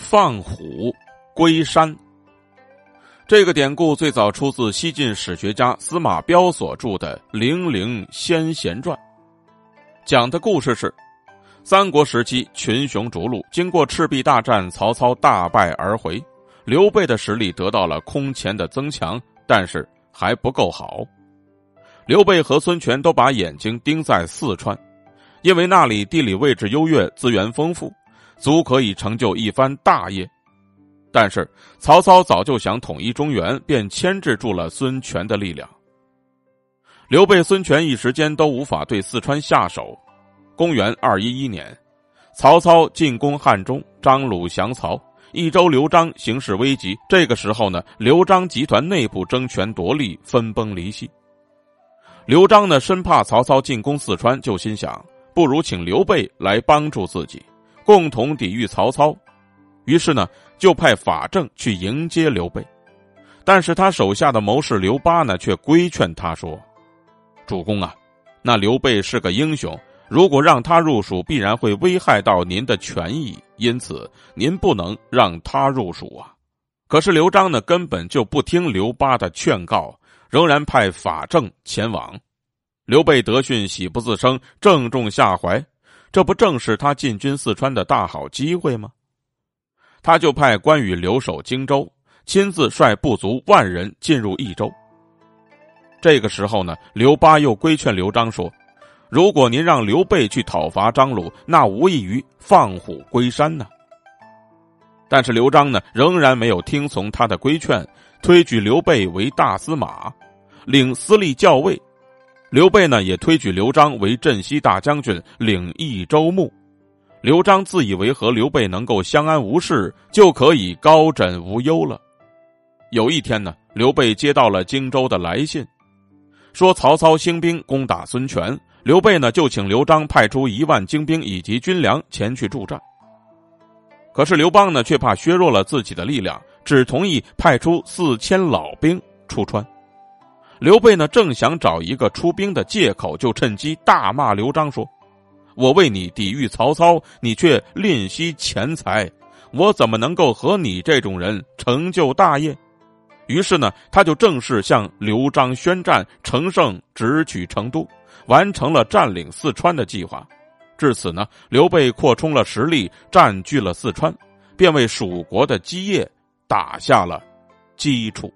放虎归山。这个典故最早出自西晋史学家司马彪所著的《零陵先贤传》，讲的故事是：三国时期群雄逐鹿，经过赤壁大战，曹操大败而回，刘备的实力得到了空前的增强，但是还不够好。刘备和孙权都把眼睛盯在四川，因为那里地理位置优越，资源丰富。足可以成就一番大业，但是曹操早就想统一中原，便牵制住了孙权的力量。刘备、孙权一时间都无法对四川下手。公元二一一年，曹操进攻汉中，张鲁降曹，益州刘璋形势危急。这个时候呢，刘璋集团内部争权夺利，分崩离析。刘璋呢，生怕曹操进攻四川，就心想，不如请刘备来帮助自己。共同抵御曹操，于是呢，就派法正去迎接刘备，但是他手下的谋士刘巴呢，却规劝他说：“主公啊，那刘备是个英雄，如果让他入蜀，必然会危害到您的权益，因此您不能让他入蜀啊。”可是刘璋呢，根本就不听刘巴的劝告，仍然派法正前往。刘备得讯，喜不自胜，正中下怀。这不正是他进军四川的大好机会吗？他就派关羽留守荆州，亲自率部族万人进入益州。这个时候呢，刘巴又规劝刘璋说：“如果您让刘备去讨伐张鲁，那无异于放虎归山呢。”但是刘璋呢，仍然没有听从他的规劝，推举刘备为大司马，领司隶校尉。刘备呢，也推举刘璋为镇西大将军，领益州牧。刘璋自以为和刘备能够相安无事，就可以高枕无忧了。有一天呢，刘备接到了荆州的来信，说曹操兴兵攻打孙权，刘备呢就请刘璋派出一万精兵以及军粮前去助战。可是刘邦呢，却怕削弱了自己的力量，只同意派出四千老兵出川。刘备呢，正想找一个出兵的借口，就趁机大骂刘璋说：“我为你抵御曹操，你却吝惜钱财，我怎么能够和你这种人成就大业？”于是呢，他就正式向刘璋宣战，乘胜直取成都，完成了占领四川的计划。至此呢，刘备扩充了实力，占据了四川，便为蜀国的基业打下了基础。